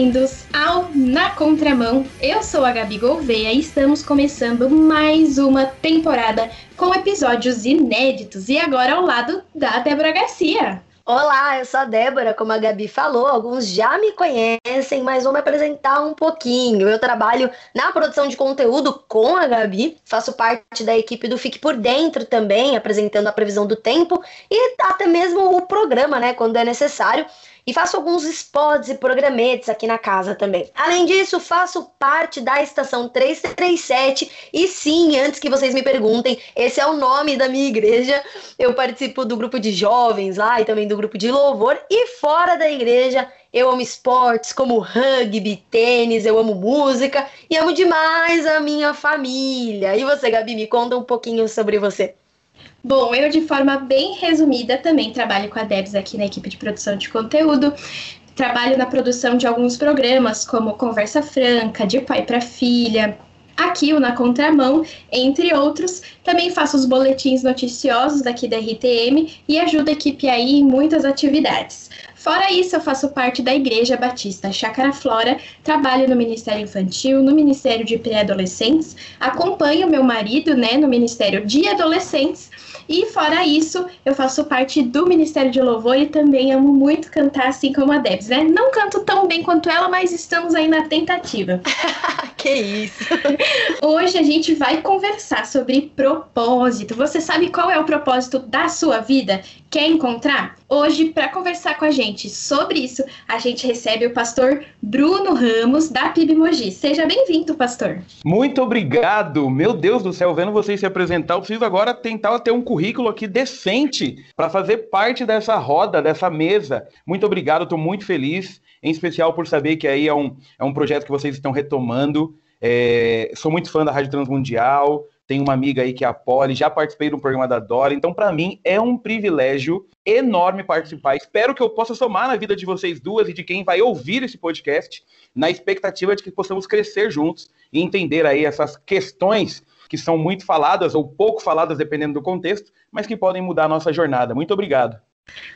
bem-vindos ao Na Contramão. Eu sou a Gabi Gouveia e estamos começando mais uma temporada com episódios inéditos e agora ao lado da Débora Garcia. Olá, eu sou a Débora, como a Gabi falou, alguns já me conhecem, mas vou me apresentar um pouquinho. Eu trabalho na produção de conteúdo com a Gabi, faço parte da equipe do Fique por Dentro também, apresentando a previsão do tempo e até mesmo o programa, né, quando é necessário e faço alguns spots e programetes aqui na casa também. Além disso, faço parte da estação 337 e sim, antes que vocês me perguntem, esse é o nome da minha igreja. Eu participo do grupo de jovens lá e também do grupo de louvor e fora da igreja eu amo esportes como rugby, tênis, eu amo música e amo demais a minha família. E você, Gabi, me conta um pouquinho sobre você. Bom, eu de forma bem resumida também trabalho com a Debs aqui na equipe de produção de conteúdo. Trabalho na produção de alguns programas, como Conversa Franca, de pai para filha, aqui o Na Contramão, entre outros. Também faço os boletins noticiosos daqui da RTM e ajudo a equipe aí em muitas atividades. Fora isso, eu faço parte da Igreja Batista Chácara Flora, trabalho no Ministério Infantil, no Ministério de Pré-Adolescentes, acompanho meu marido né, no Ministério de Adolescentes e fora isso, eu faço parte do Ministério de Louvor e também amo muito cantar, assim como a Debs, né? Não canto tão bem quanto ela, mas estamos aí na tentativa. que isso! Hoje a gente vai conversar sobre propósito. Você sabe qual é o propósito da sua vida? Quer encontrar? Hoje, para conversar com a gente sobre isso, a gente recebe o pastor Bruno Ramos, da PIB Mogi. Seja bem-vindo, pastor. Muito obrigado. Meu Deus do céu, vendo vocês se apresentar, eu preciso agora tentar ter um currículo aqui decente para fazer parte dessa roda, dessa mesa. Muito obrigado, estou muito feliz, em especial por saber que aí é um, é um projeto que vocês estão retomando. É, sou muito fã da Rádio Transmundial, tenho uma amiga aí que é a Poli, já participei do programa da Dora, então para mim é um privilégio enorme participar. Espero que eu possa somar na vida de vocês duas e de quem vai ouvir esse podcast, na expectativa de que possamos crescer juntos e entender aí essas questões que são muito faladas ou pouco faladas, dependendo do contexto, mas que podem mudar a nossa jornada. Muito obrigado.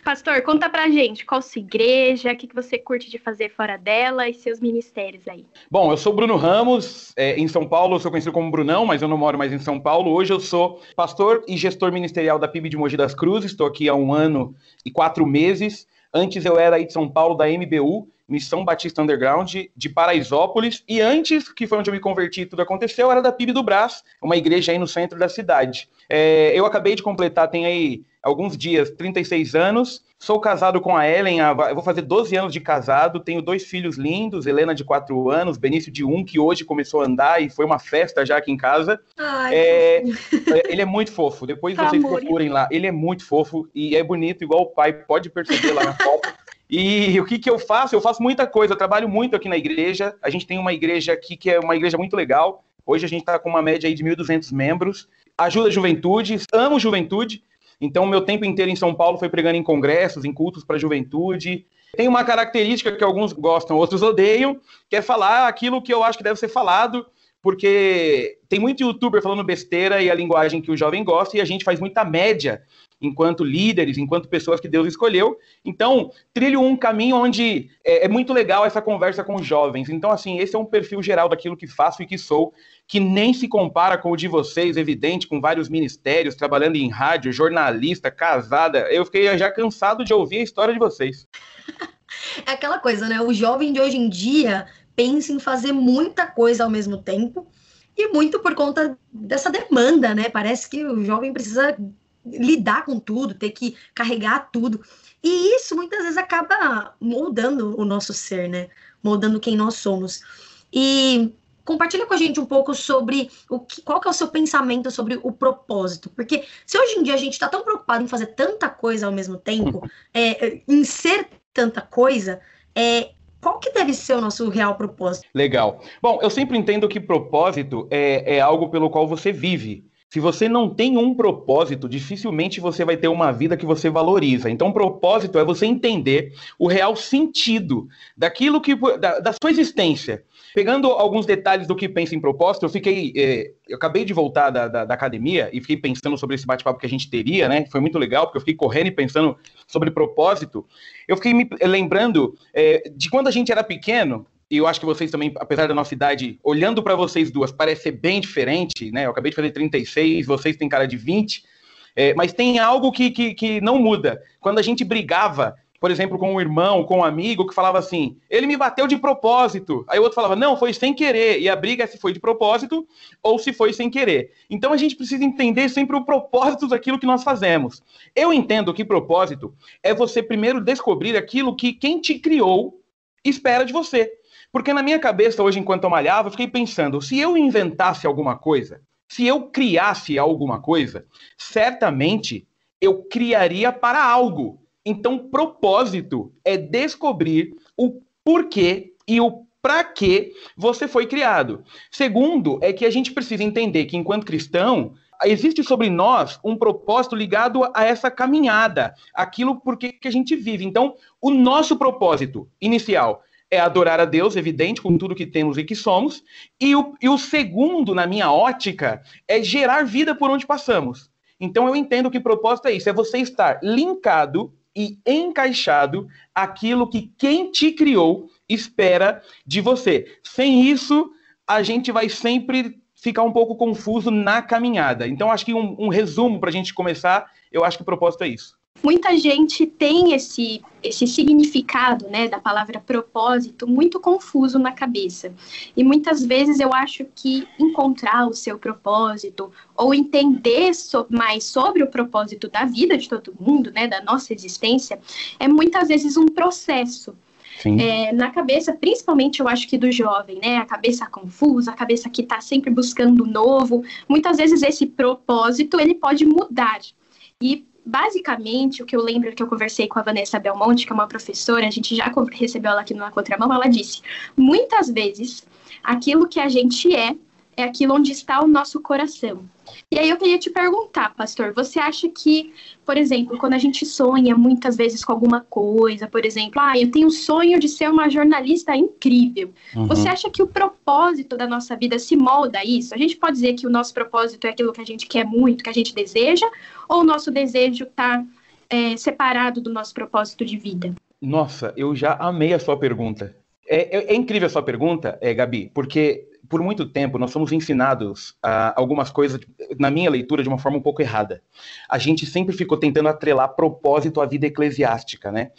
Pastor, conta pra gente qual sua igreja, o que, que você curte de fazer fora dela e seus ministérios aí. Bom, eu sou Bruno Ramos, é, em São Paulo eu sou conhecido como Brunão, mas eu não moro mais em São Paulo. Hoje eu sou pastor e gestor ministerial da PIB de Mogi das Cruzes, estou aqui há um ano e quatro meses. Antes eu era aí de São Paulo, da MBU, Missão Batista Underground, de Paraisópolis, e antes, que foi onde eu me converti tudo aconteceu, era da PIB do Brás, uma igreja aí no centro da cidade. É, eu acabei de completar, tem aí alguns dias, 36 anos. Sou casado com a Ellen, eu vou fazer 12 anos de casado, tenho dois filhos lindos, Helena de 4 anos, Benício de 1, que hoje começou a andar e foi uma festa já aqui em casa. Ai, é, ele é muito fofo, depois vocês Amor. procurem lá. Ele é muito fofo e é bonito, igual o pai, pode perceber lá na foto. E o que, que eu faço? Eu faço muita coisa, eu trabalho muito aqui na igreja. A gente tem uma igreja aqui que é uma igreja muito legal. Hoje a gente está com uma média aí de 1.200 membros. Ajuda a juventude, amo juventude. Então, meu tempo inteiro em São Paulo foi pregando em congressos, em cultos para a juventude. Tem uma característica que alguns gostam, outros odeiam, que é falar aquilo que eu acho que deve ser falado, porque tem muito youtuber falando besteira e a linguagem que o jovem gosta, e a gente faz muita média enquanto líderes, enquanto pessoas que Deus escolheu. Então, trilho um caminho onde é, é, muito legal essa conversa com os jovens. Então, assim, esse é um perfil geral daquilo que faço e que sou, que nem se compara com o de vocês, evidente, com vários ministérios, trabalhando em rádio, jornalista, casada. Eu fiquei já cansado de ouvir a história de vocês. É aquela coisa, né? O jovem de hoje em dia pensa em fazer muita coisa ao mesmo tempo. E muito por conta dessa demanda, né? Parece que o jovem precisa lidar com tudo, ter que carregar tudo. E isso muitas vezes acaba moldando o nosso ser, né? Moldando quem nós somos. E compartilha com a gente um pouco sobre o que, qual que é o seu pensamento sobre o propósito. Porque se hoje em dia a gente está tão preocupado em fazer tanta coisa ao mesmo tempo, é, em ser tanta coisa, é, qual que deve ser o nosso real propósito? Legal. Bom, eu sempre entendo que propósito é, é algo pelo qual você vive. Se você não tem um propósito, dificilmente você vai ter uma vida que você valoriza. Então, propósito é você entender o real sentido daquilo que da, da sua existência. Pegando alguns detalhes do que pensa em propósito, eu fiquei. Eh, eu acabei de voltar da, da, da, academia e fiquei pensando sobre esse bate-papo que a gente teria, né? Foi muito legal, porque eu fiquei correndo e pensando sobre propósito. Eu fiquei me lembrando eh, de quando a gente era pequeno, e eu acho que vocês também, apesar da nossa idade, olhando para vocês duas, parece ser bem diferente, né? Eu acabei de fazer 36, vocês têm cara de 20, é, mas tem algo que, que, que não muda. Quando a gente brigava, por exemplo, com um irmão, com um amigo, que falava assim: ele me bateu de propósito. Aí o outro falava: não, foi sem querer. E a briga é se foi de propósito ou se foi sem querer. Então a gente precisa entender sempre o propósito daquilo que nós fazemos. Eu entendo que propósito é você primeiro descobrir aquilo que quem te criou espera de você. Porque na minha cabeça, hoje, enquanto eu malhava, eu fiquei pensando: se eu inventasse alguma coisa, se eu criasse alguma coisa, certamente eu criaria para algo. Então, propósito é descobrir o porquê e o para que você foi criado. Segundo, é que a gente precisa entender que, enquanto cristão, existe sobre nós um propósito ligado a essa caminhada, aquilo por que a gente vive. Então, o nosso propósito inicial é adorar a Deus, evidente, com tudo que temos e que somos. E o, e o segundo, na minha ótica, é gerar vida por onde passamos. Então, eu entendo que propósito é isso: é você estar linkado e encaixado aquilo que quem te criou espera de você. Sem isso, a gente vai sempre ficar um pouco confuso na caminhada. Então, acho que um, um resumo para a gente começar, eu acho que o propósito é isso muita gente tem esse, esse significado né, da palavra propósito muito confuso na cabeça. E muitas vezes eu acho que encontrar o seu propósito ou entender so, mais sobre o propósito da vida de todo mundo, né, da nossa existência, é muitas vezes um processo. É, na cabeça, principalmente eu acho que do jovem, né? A cabeça confusa, a cabeça que está sempre buscando novo. Muitas vezes esse propósito ele pode mudar. E basicamente, o que eu lembro que eu conversei com a Vanessa Belmonte, que é uma professora, a gente já recebeu ela aqui na contramão, ela disse: muitas vezes aquilo que a gente é é aquilo onde está o nosso coração. E aí eu queria te perguntar, pastor, você acha que, por exemplo, quando a gente sonha muitas vezes com alguma coisa, por exemplo, ah, eu tenho o sonho de ser uma jornalista incrível. Uhum. Você acha que o propósito da nossa vida se molda a isso? A gente pode dizer que o nosso propósito é aquilo que a gente quer muito, que a gente deseja, ou o nosso desejo está é, separado do nosso propósito de vida? Nossa, eu já amei a sua pergunta. É, é, é incrível a sua pergunta, é, Gabi, porque por muito tempo, nós somos ensinados a algumas coisas, na minha leitura, de uma forma um pouco errada. A gente sempre ficou tentando atrelar propósito à vida eclesiástica, né?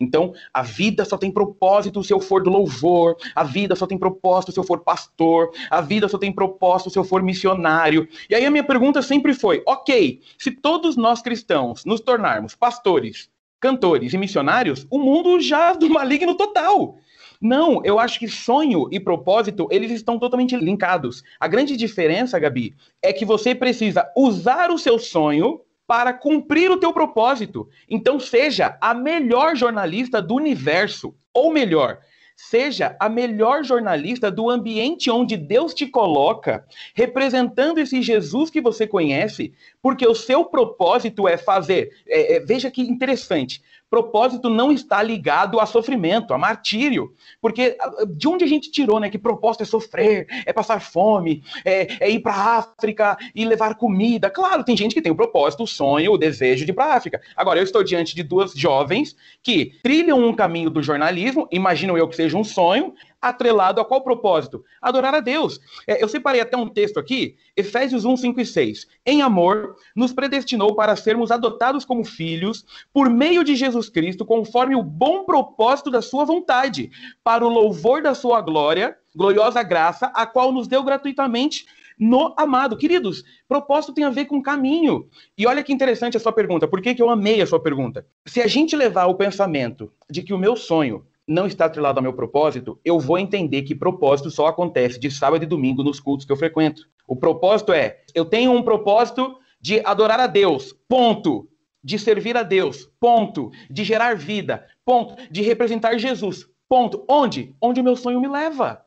Então, a vida só tem propósito se eu for do louvor, a vida só tem propósito se eu for pastor, a vida só tem propósito se eu for missionário. E aí a minha pergunta sempre foi: ok, se todos nós cristãos nos tornarmos pastores, cantores e missionários, o mundo já do maligno total. Não, eu acho que sonho e propósito, eles estão totalmente linkados. A grande diferença, Gabi, é que você precisa usar o seu sonho para cumprir o teu propósito. Então seja a melhor jornalista do universo, ou melhor, seja a melhor jornalista do ambiente onde Deus te coloca, representando esse Jesus que você conhece, porque o seu propósito é fazer. É, é, veja que interessante propósito não está ligado a sofrimento, a martírio. Porque ah, de onde a gente tirou, né? Que propósito é sofrer, é passar fome, é, é ir para a África e levar comida. Claro, tem gente que tem o propósito, o sonho, o desejo de ir para a África. Agora, eu estou diante de duas jovens que trilham um caminho do jornalismo, imagino eu que seja um sonho, atrelado a qual propósito? Adorar a Deus. É, eu separei até um texto aqui, Efésios 1, 5 e 6. Em amor, nos predestinou para sermos adotados como filhos por meio de Jesus Cristo, conforme o bom propósito da sua vontade, para o louvor da sua glória, gloriosa graça, a qual nos deu gratuitamente no amado. Queridos, propósito tem a ver com caminho. E olha que interessante a sua pergunta. Por que, que eu amei a sua pergunta? Se a gente levar o pensamento de que o meu sonho não está atrelado ao meu propósito, eu vou entender que propósito só acontece de sábado e domingo nos cultos que eu frequento. O propósito é, eu tenho um propósito de adorar a Deus, ponto. De servir a Deus, ponto. De gerar vida, ponto. De representar Jesus, ponto. Onde? Onde o meu sonho me leva.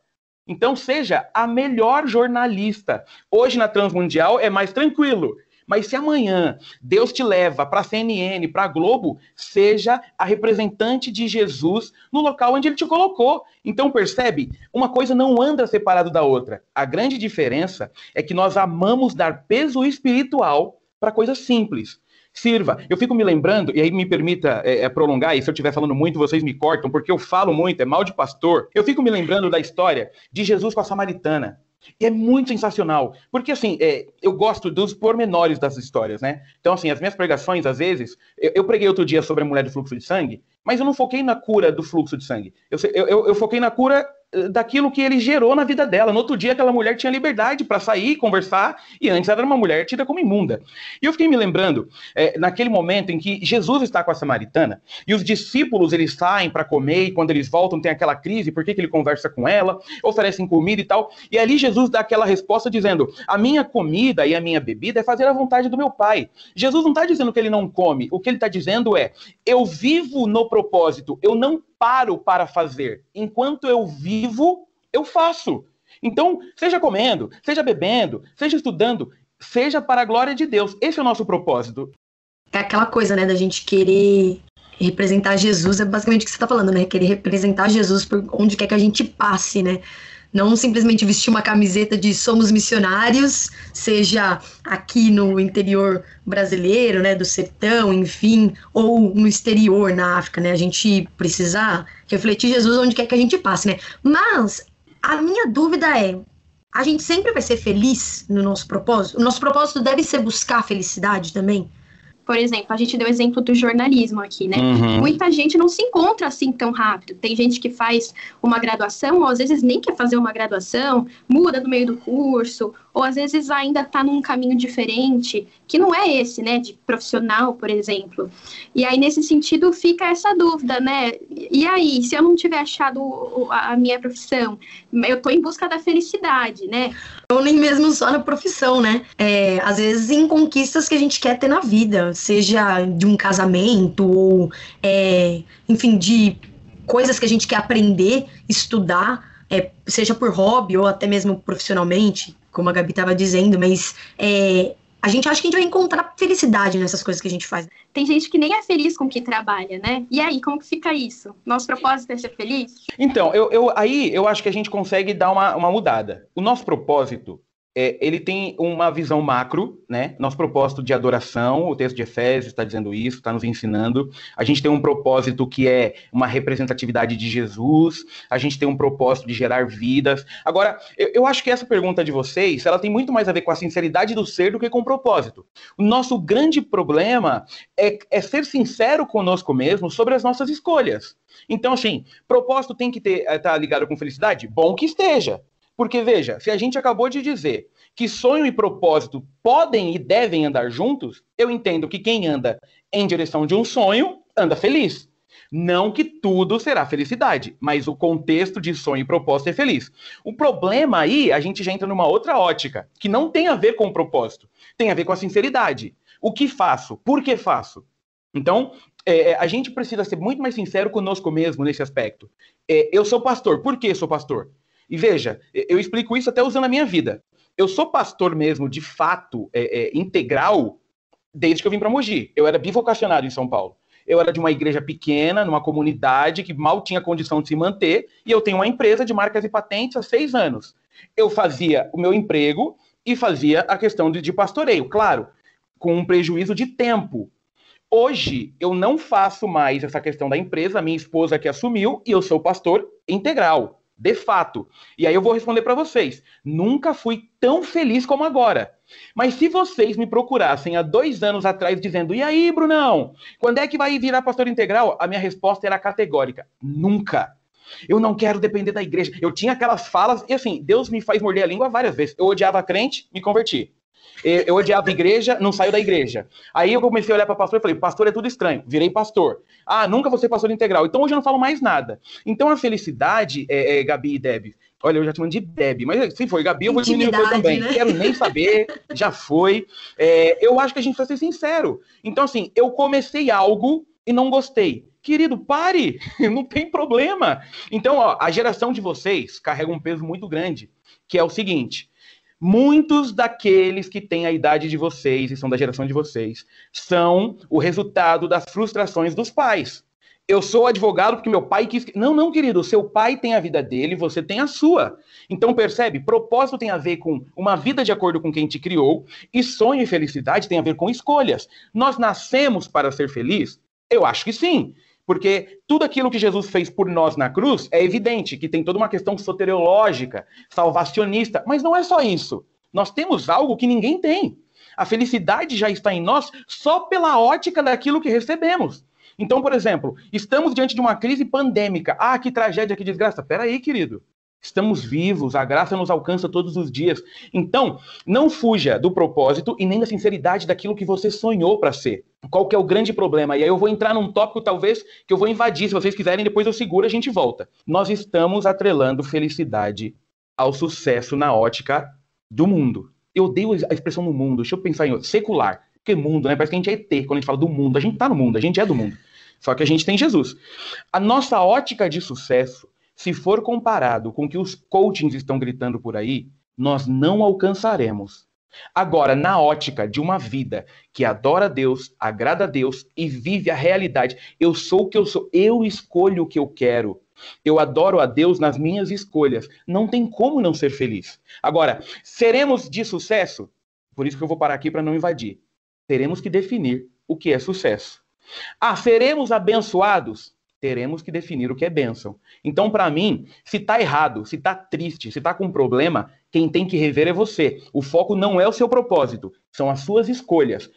Então, seja a melhor jornalista. Hoje na Transmundial é mais tranquilo. Mas se amanhã Deus te leva para a CNN, para a Globo, seja a representante de Jesus no local onde ele te colocou. Então percebe? Uma coisa não anda separado da outra. A grande diferença é que nós amamos dar peso espiritual para coisas simples. Sirva. Eu fico me lembrando, e aí me permita é, é, prolongar, e se eu estiver falando muito, vocês me cortam, porque eu falo muito, é mal de pastor. Eu fico me lembrando da história de Jesus com a Samaritana. E é muito sensacional, porque assim, é, eu gosto dos pormenores das histórias, né? Então, assim, as minhas pregações, às vezes, eu, eu, preguei outro dia sobre a mulher do fluxo de sangue, mas eu não foquei na cura do fluxo de sangue. Eu, eu, eu foquei na cura daquilo que ele gerou na vida dela. No outro dia, aquela mulher tinha liberdade para sair, conversar, e antes era uma mulher tida como imunda. E eu fiquei me lembrando, é, naquele momento em que Jesus está com a samaritana, e os discípulos eles saem para comer, e quando eles voltam tem aquela crise, por que, que ele conversa com ela, oferecem comida e tal, e ali Jesus dá aquela resposta dizendo: A minha comida e a minha bebida é fazer a vontade do meu Pai. Jesus não está dizendo que ele não come, o que ele está dizendo é: Eu vivo no propósito, eu não paro para fazer. Enquanto eu vivo, eu faço. Então, seja comendo, seja bebendo, seja estudando, seja para a glória de Deus. Esse é o nosso propósito. É aquela coisa, né, da gente querer representar Jesus, é basicamente o que você está falando, né? Querer representar Jesus por onde quer que a gente passe, né? Não simplesmente vestir uma camiseta de somos missionários, seja aqui no interior brasileiro, né, do sertão, enfim, ou no exterior, na África, né? A gente precisa refletir Jesus onde quer que a gente passe, né? Mas a minha dúvida é, a gente sempre vai ser feliz no nosso propósito? O nosso propósito deve ser buscar felicidade também? Por exemplo, a gente deu o exemplo do jornalismo aqui, né? Uhum. Muita gente não se encontra assim tão rápido. Tem gente que faz uma graduação, ou às vezes nem quer fazer uma graduação, muda no meio do curso, ou às vezes ainda está num caminho diferente, que não é esse, né, de profissional, por exemplo. E aí, nesse sentido, fica essa dúvida, né? E aí, se eu não tiver achado a minha profissão, eu estou em busca da felicidade, né? Ou nem mesmo só na profissão, né? É, às vezes em conquistas que a gente quer ter na vida, seja de um casamento, ou, é, enfim, de coisas que a gente quer aprender, estudar, é, seja por hobby ou até mesmo profissionalmente como a Gabi estava dizendo, mas é, a gente acha que a gente vai encontrar felicidade nessas coisas que a gente faz. Tem gente que nem é feliz com o que trabalha, né? E aí, como que fica isso? Nosso propósito é ser feliz? Então, eu, eu, aí eu acho que a gente consegue dar uma, uma mudada. O nosso propósito é, ele tem uma visão macro, né? Nosso propósito de adoração, o texto de Efésios está dizendo isso, está nos ensinando. A gente tem um propósito que é uma representatividade de Jesus, a gente tem um propósito de gerar vidas. Agora, eu, eu acho que essa pergunta de vocês, ela tem muito mais a ver com a sinceridade do ser do que com o propósito. O nosso grande problema é, é ser sincero conosco mesmo sobre as nossas escolhas. Então, assim, propósito tem que estar tá ligado com felicidade? Bom que esteja. Porque, veja, se a gente acabou de dizer que sonho e propósito podem e devem andar juntos, eu entendo que quem anda em direção de um sonho anda feliz. Não que tudo será felicidade, mas o contexto de sonho e propósito é feliz. O problema aí, a gente já entra numa outra ótica, que não tem a ver com o propósito, tem a ver com a sinceridade. O que faço? Por que faço? Então, é, é a gente precisa ser muito mais sincero conosco mesmo nesse aspecto. É, eu sou pastor, por que sou pastor? E veja, eu explico isso até usando a minha vida. Eu sou pastor mesmo, de fato, é, é, integral, desde que eu vim para Mogi. Eu era bivocacionado em São Paulo. Eu era de uma igreja pequena, numa comunidade que mal tinha condição de se manter, e eu tenho uma empresa de marcas e patentes há seis anos. Eu fazia o meu emprego e fazia a questão de, de pastoreio, claro, com um prejuízo de tempo. Hoje, eu não faço mais essa questão da empresa, minha esposa que assumiu, e eu sou pastor integral de fato. E aí eu vou responder para vocês. Nunca fui tão feliz como agora. Mas se vocês me procurassem há dois anos atrás dizendo, e aí, Brunão, quando é que vai virar pastor integral? A minha resposta era categórica: nunca. Eu não quero depender da igreja. Eu tinha aquelas falas, e assim, Deus me faz morder a língua várias vezes. Eu odiava crente, me converti. Eu odiava a igreja, não saio da igreja. Aí eu comecei a olhar para pastor e falei, pastor é tudo estranho, virei pastor. Ah, nunca vou ser pastor integral. Então hoje eu não falo mais nada. Então a felicidade, é, é, Gabi e Deb, olha, eu já te mando de Deb, mas se for Gabi, eu vou te mandar também. Né? Quero nem saber, já foi. É, eu acho que a gente precisa ser sincero. Então, assim, eu comecei algo e não gostei. Querido, pare, não tem problema. Então, ó, a geração de vocês carrega um peso muito grande, que é o seguinte: Muitos daqueles que têm a idade de vocês e são da geração de vocês são o resultado das frustrações dos pais. eu sou advogado porque meu pai quis. Não, não, querido, seu pai tem a vida dele, você tem a sua. Então, percebe? Propósito tem a ver com uma vida de acordo com quem te criou, e sonho e felicidade tem a ver com escolhas. Nós nascemos para ser feliz? Eu acho que sim. Porque tudo aquilo que Jesus fez por nós na cruz é evidente que tem toda uma questão soteriológica, salvacionista, mas não é só isso. Nós temos algo que ninguém tem. A felicidade já está em nós só pela ótica daquilo que recebemos. Então, por exemplo, estamos diante de uma crise pandêmica. Ah, que tragédia, que desgraça. Peraí, querido. Estamos vivos, a graça nos alcança todos os dias. Então, não fuja do propósito e nem da sinceridade daquilo que você sonhou para ser. Qual que é o grande problema? E aí eu vou entrar num tópico talvez que eu vou invadir, se vocês quiserem, depois eu seguro, a gente volta. Nós estamos atrelando felicidade ao sucesso na ótica do mundo. Eu odeio a expressão no mundo, deixa eu pensar em secular. Porque mundo, né? Parece que a gente é ET quando a gente fala do mundo. A gente tá no mundo, a gente é do mundo. Só que a gente tem Jesus. A nossa ótica de sucesso, se for comparado com o que os coachings estão gritando por aí, nós não alcançaremos. Agora, na ótica de uma vida que adora Deus, agrada a Deus e vive a realidade, eu sou o que eu sou, eu escolho o que eu quero. Eu adoro a Deus nas minhas escolhas. Não tem como não ser feliz. Agora, seremos de sucesso? Por isso que eu vou parar aqui para não invadir teremos que definir o que é sucesso. Ah, seremos abençoados? Teremos que definir o que é bênção. Então, para mim, se tá errado, se tá triste, se tá com problema, quem tem que rever é você. O foco não é o seu propósito, são as suas escolhas.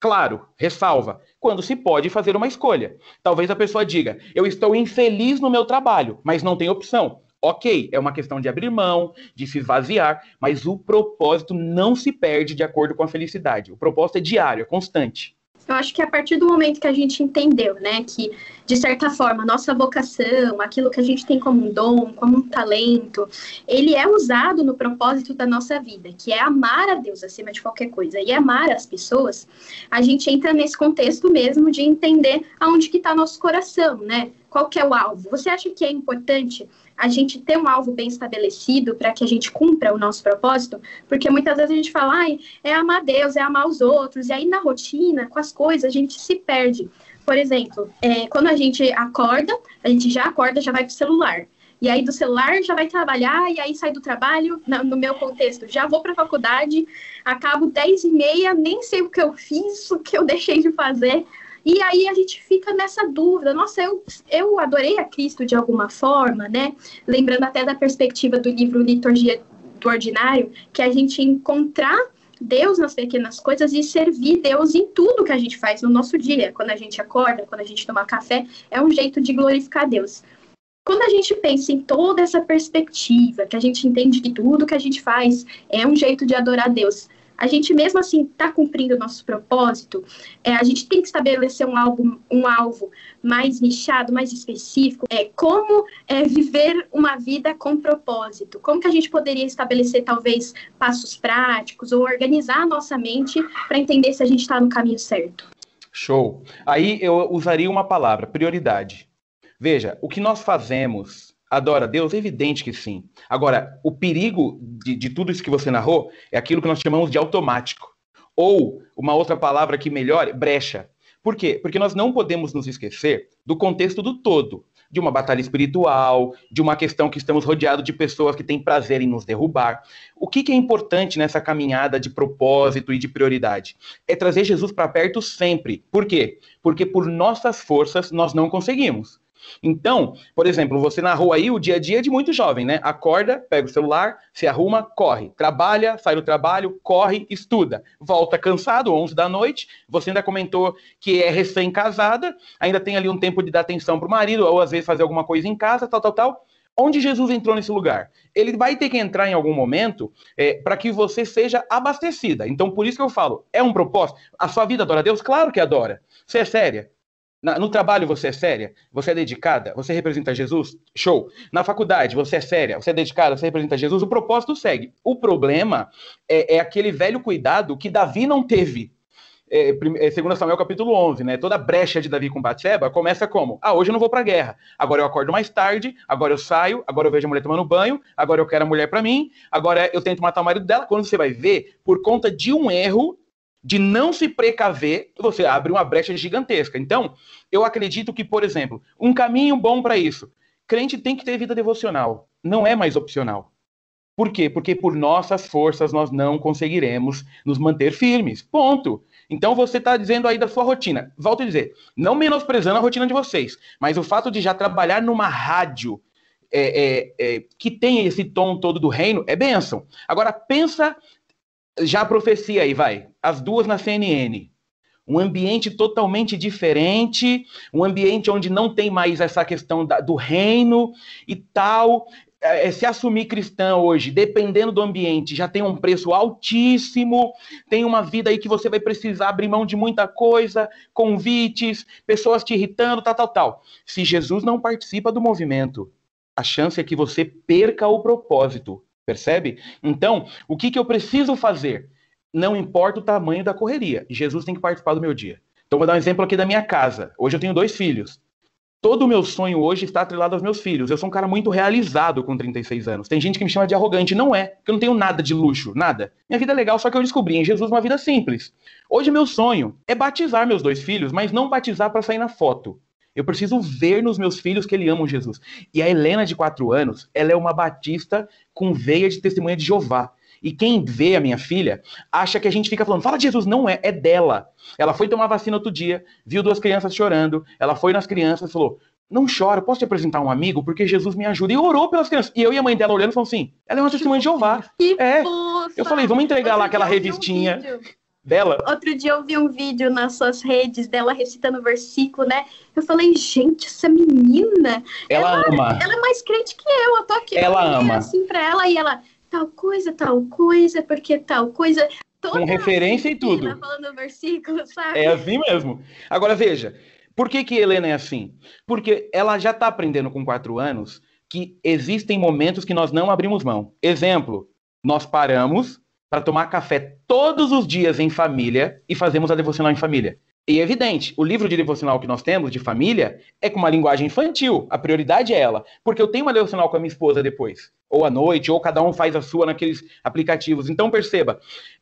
Claro, ressalva, quando se pode fazer uma escolha. Talvez a pessoa diga: eu estou infeliz no meu trabalho, mas não tem opção. Ok, é uma questão de abrir mão, de se esvaziar, mas o propósito não se perde de acordo com a felicidade. O propósito é diário, é constante. Eu acho que a partir do momento que a gente entendeu, né, que de certa forma nossa vocação, aquilo que a gente tem como um dom, como um talento, ele é usado no propósito da nossa vida, que é amar a Deus acima de qualquer coisa e amar as pessoas, a gente entra nesse contexto mesmo de entender aonde que está nosso coração, né? Qual que é o alvo? Você acha que é importante a gente ter um alvo bem estabelecido para que a gente cumpra o nosso propósito? Porque muitas vezes a gente fala, ai, é amar Deus, é amar os outros, e aí na rotina, com as coisas, a gente se perde. Por exemplo, é, quando a gente acorda, a gente já acorda, já vai para o celular. E aí do celular já vai trabalhar, e aí sai do trabalho, no meu contexto, já vou para a faculdade, acabo 10 e meia, nem sei o que eu fiz, o que eu deixei de fazer, e aí a gente fica nessa dúvida, nossa, eu, eu adorei a Cristo de alguma forma, né? Lembrando até da perspectiva do livro Liturgia do Ordinário, que a gente encontrar Deus nas pequenas coisas e servir Deus em tudo que a gente faz no nosso dia. Quando a gente acorda, quando a gente toma café, é um jeito de glorificar Deus. Quando a gente pensa em toda essa perspectiva, que a gente entende que tudo que a gente faz é um jeito de adorar Deus, a gente mesmo assim está cumprindo o nosso propósito, é, a gente tem que estabelecer um alvo, um alvo mais nichado, mais específico, é como é, viver uma vida com propósito, como que a gente poderia estabelecer talvez passos práticos ou organizar a nossa mente para entender se a gente está no caminho certo. Show. Aí eu usaria uma palavra, prioridade. Veja, o que nós fazemos adora Deus? É evidente que sim. Agora, o perigo de, de tudo isso que você narrou é aquilo que nós chamamos de automático. Ou, uma outra palavra que melhore, brecha. Por quê? Porque nós não podemos nos esquecer do contexto do todo, de uma batalha espiritual, de uma questão que estamos rodeados de pessoas que têm prazer em nos derrubar. O que, que é importante nessa caminhada de propósito e de prioridade? É trazer Jesus para perto sempre. Por quê? Porque por nossas forças nós não conseguimos. Então, por exemplo, você narrou aí o dia a dia de muito jovem, né? Acorda, pega o celular, se arruma, corre. Trabalha, sai do trabalho, corre, estuda. Volta cansado, 11 da noite. Você ainda comentou que é recém-casada, ainda tem ali um tempo de dar atenção para o marido, ou às vezes fazer alguma coisa em casa, tal, tal, tal. Onde Jesus entrou nesse lugar? Ele vai ter que entrar em algum momento é, para que você seja abastecida. Então, por isso que eu falo, é um propósito. A sua vida adora a Deus? Claro que adora. Você é séria? Na, no trabalho você é séria? Você é dedicada? Você representa Jesus? Show. Na faculdade você é séria? Você é dedicada? Você representa Jesus? O propósito segue. O problema é, é aquele velho cuidado que Davi não teve. É, é, segundo Samuel capítulo 11, né? Toda brecha de Davi com Batseba começa como? Ah, hoje eu não vou pra guerra. Agora eu acordo mais tarde, agora eu saio, agora eu vejo a mulher tomando banho, agora eu quero a mulher para mim, agora eu tento matar o marido dela. Quando você vai ver, por conta de um erro, de não se precaver, você abre uma brecha gigantesca. Então, eu acredito que, por exemplo, um caminho bom para isso, crente tem que ter vida devocional, não é mais opcional. Por quê? Porque por nossas forças nós não conseguiremos nos manter firmes. Ponto. Então você está dizendo aí da sua rotina. Volto a dizer, não menosprezando a rotina de vocês, mas o fato de já trabalhar numa rádio é, é, é, que tem esse tom todo do reino é bênção. Agora pensa já a profecia aí, vai. As duas na CNN. Um ambiente totalmente diferente, um ambiente onde não tem mais essa questão da, do reino e tal. É, é, se assumir cristão hoje, dependendo do ambiente, já tem um preço altíssimo, tem uma vida aí que você vai precisar abrir mão de muita coisa, convites, pessoas te irritando, tal, tal, tal. Se Jesus não participa do movimento, a chance é que você perca o propósito, percebe? Então, o que, que eu preciso fazer? Não importa o tamanho da correria, Jesus tem que participar do meu dia. Então, vou dar um exemplo aqui da minha casa. Hoje eu tenho dois filhos todo o meu sonho hoje está atrelado aos meus filhos. Eu sou um cara muito realizado com 36 anos. Tem gente que me chama de arrogante. Não é, porque eu não tenho nada de luxo, nada. Minha vida é legal, só que eu descobri em Jesus uma vida simples. Hoje, meu sonho é batizar meus dois filhos, mas não batizar para sair na foto. Eu preciso ver nos meus filhos que eles amam Jesus. E a Helena, de 4 anos, ela é uma batista com veia de testemunha de Jeová. E quem vê a minha filha acha que a gente fica falando, fala de Jesus, não é, é dela. Ela foi tomar vacina outro dia, viu duas crianças chorando, ela foi nas crianças e falou: não chora, posso te apresentar um amigo? Porque Jesus me ajuda. E orou pelas crianças. E eu e a mãe dela olhando falando assim: ela é uma testemunha de Jeová. Que é. Eu falei, vamos entregar Outro lá aquela um revistinha dela. Outro dia eu vi um vídeo nas suas redes dela recitando o versículo, né? Eu falei, gente, essa menina, Ela ama. ela é mais crente que eu. Eu tô aqui Ela ama. assim pra ela e ela, tal coisa, tal coisa, porque tal coisa. Toda Com referência e tudo. falando versículo, sabe? É assim mesmo. Agora veja, por que, que Helena é assim? Porque ela já está aprendendo com quatro anos que existem momentos que nós não abrimos mão. Exemplo, nós paramos para tomar café todos os dias em família e fazemos a devocional em família. E é evidente, o livro de devocional que nós temos de família é com uma linguagem infantil. A prioridade é ela. Porque eu tenho uma devocional com a minha esposa depois. Ou à noite, ou cada um faz a sua naqueles aplicativos. Então perceba,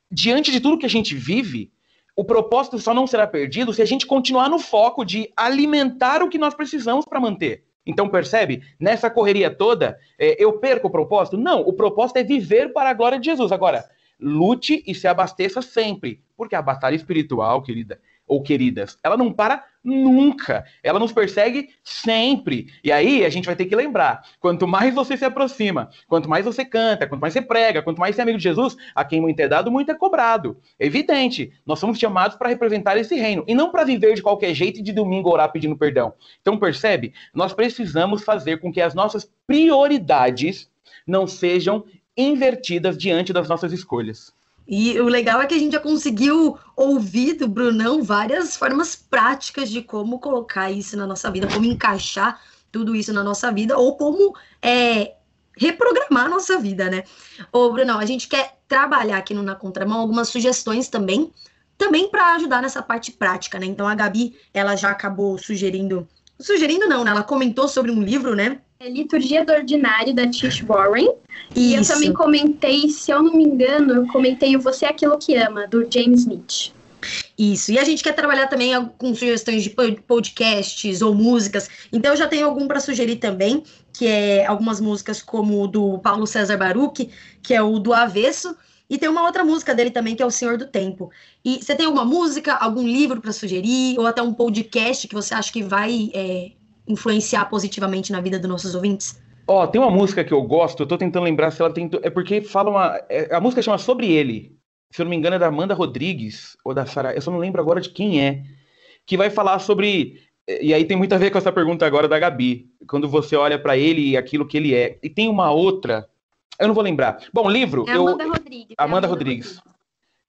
diante de tudo que a gente vive, o propósito só não será perdido se a gente continuar no foco de alimentar o que nós precisamos para manter. Então, percebe? Nessa correria toda, é, eu perco o propósito? Não, o propósito é viver para a glória de Jesus. Agora, lute e se abasteça sempre. Porque a batalha espiritual, querida, ou queridas, ela não para nunca. Ela nos persegue sempre. E aí a gente vai ter que lembrar: quanto mais você se aproxima, quanto mais você canta, quanto mais você prega, quanto mais você é amigo de Jesus, a quem muito é dado, muito é cobrado. É evidente, nós somos chamados para representar esse reino e não para viver de qualquer jeito e de domingo orar pedindo perdão. Então percebe? Nós precisamos fazer com que as nossas prioridades não sejam invertidas diante das nossas escolhas. E o legal é que a gente já conseguiu ouvir do Brunão várias formas práticas de como colocar isso na nossa vida, como encaixar tudo isso na nossa vida, ou como é, reprogramar a nossa vida, né? Ô, Brunão, a gente quer trabalhar aqui no Na Contramão algumas sugestões também, também para ajudar nessa parte prática, né? Então a Gabi, ela já acabou sugerindo, sugerindo não, né? Ela comentou sobre um livro, né? É Liturgia do Ordinário, da Tish Warren. E eu também comentei, se eu não me engano, eu comentei o Você é Aquilo que Ama, do James Smith. Isso. E a gente quer trabalhar também com sugestões de po- podcasts ou músicas. Então eu já tenho algum para sugerir também, que é algumas músicas como o do Paulo César Baruch, que é o do Avesso, e tem uma outra música dele também que é o Senhor do Tempo. E você tem alguma música, algum livro para sugerir ou até um podcast que você acha que vai é, influenciar positivamente na vida dos nossos ouvintes? Ó, tem uma música que eu gosto, eu tô tentando lembrar se ela tem. É porque fala uma. é- a música chama Sobre Ele. Se eu não me engano, é da Amanda Rodrigues, ou da Sara. Eu só não lembro agora de quem é. Que vai falar sobre. E aí tem muito a ver com essa pergunta agora da Gabi. Quando você olha pra ele e aquilo que ele é. E tem uma outra. Eu não vou lembrar. Bom, livro. É eu, Amanda Rodrigues. é Amanda Rodrigues.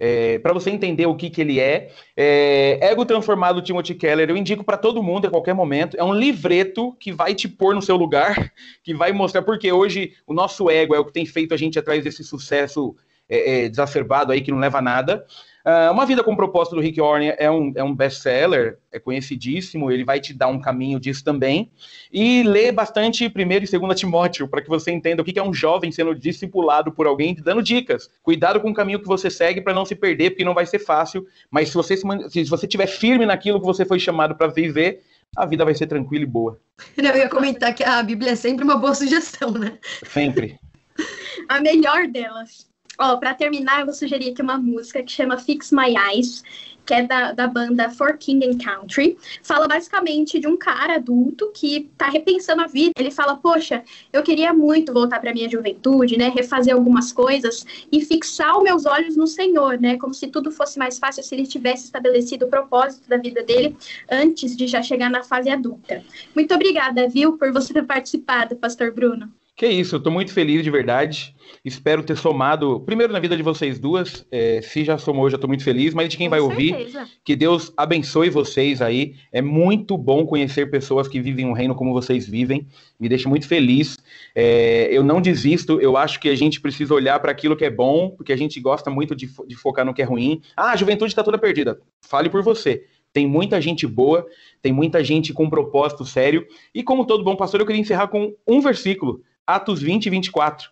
É, para você entender o que, que ele é, é, Ego Transformado do Timothy Keller, eu indico para todo mundo a qualquer momento. É um livreto que vai te pôr no seu lugar, que vai mostrar porque hoje o nosso ego é o que tem feito a gente atrás desse sucesso é, é, desacerbado aí que não leva a nada. Uh, Uma Vida com Propósito do Rick Warren é um, é um best-seller, é conhecidíssimo, ele vai te dar um caminho disso também. E lê bastante 1 e 2 Timóteo, para que você entenda o que é um jovem sendo discipulado por alguém dando dicas. Cuidado com o caminho que você segue para não se perder, porque não vai ser fácil, mas se você, se, se você estiver firme naquilo que você foi chamado para viver, a vida vai ser tranquila e boa. Eu ia comentar que a Bíblia é sempre uma boa sugestão, né? Sempre. a melhor delas. Ó, pra terminar, eu vou sugerir aqui uma música que chama Fix My Eyes, que é da, da banda For King and Country. Fala basicamente de um cara adulto que tá repensando a vida. Ele fala, poxa, eu queria muito voltar pra minha juventude, né? Refazer algumas coisas e fixar os meus olhos no Senhor, né? Como se tudo fosse mais fácil se ele tivesse estabelecido o propósito da vida dele antes de já chegar na fase adulta. Muito obrigada, viu, por você ter participado, Pastor Bruno. Que isso, eu tô muito feliz de verdade. Espero ter somado, primeiro na vida de vocês duas. É, se já somou, já tô muito feliz, mas de quem Com vai certeza. ouvir, que Deus abençoe vocês aí. É muito bom conhecer pessoas que vivem um reino como vocês vivem. Me deixa muito feliz. É, eu não desisto, eu acho que a gente precisa olhar para aquilo que é bom, porque a gente gosta muito de, de focar no que é ruim. Ah, a juventude está toda perdida. Fale por você. Tem muita gente boa, tem muita gente com um propósito sério. E como todo bom pastor, eu queria encerrar com um versículo, Atos 20 e 24.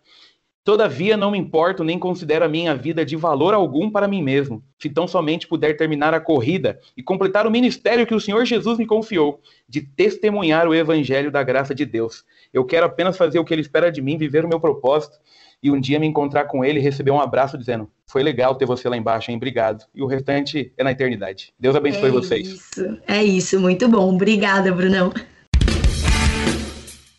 Todavia não me importo nem considero a minha vida de valor algum para mim mesmo, se tão somente puder terminar a corrida e completar o ministério que o Senhor Jesus me confiou, de testemunhar o evangelho da graça de Deus. Eu quero apenas fazer o que ele espera de mim, viver o meu propósito e um dia me encontrar com ele e receber um abraço dizendo: "Foi legal ter você lá embaixo, hein? Obrigado". E o restante é na eternidade. Deus abençoe é vocês. Isso, é isso, muito bom. Obrigada, Brunão.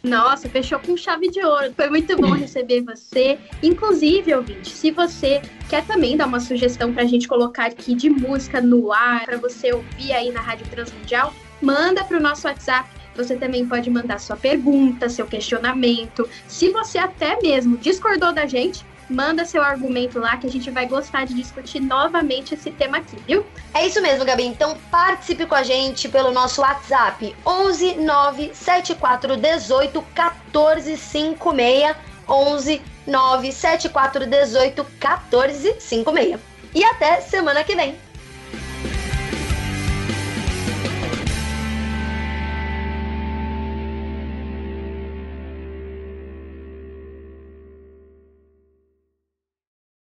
Nossa, fechou com chave de ouro. Foi muito bom receber você. Inclusive, ouvinte, se você quer também dar uma sugestão pra gente colocar aqui de música no ar, pra você ouvir aí na Rádio Transmundial, manda pro nosso WhatsApp. Você também pode mandar sua pergunta, seu questionamento. Se você até mesmo discordou da gente, manda seu argumento lá que a gente vai gostar de discutir novamente esse tema aqui, viu? É isso mesmo, Gabi. Então participe com a gente pelo nosso WhatsApp 11 974 18 14 56 11 974 18 14 56. E até semana que vem.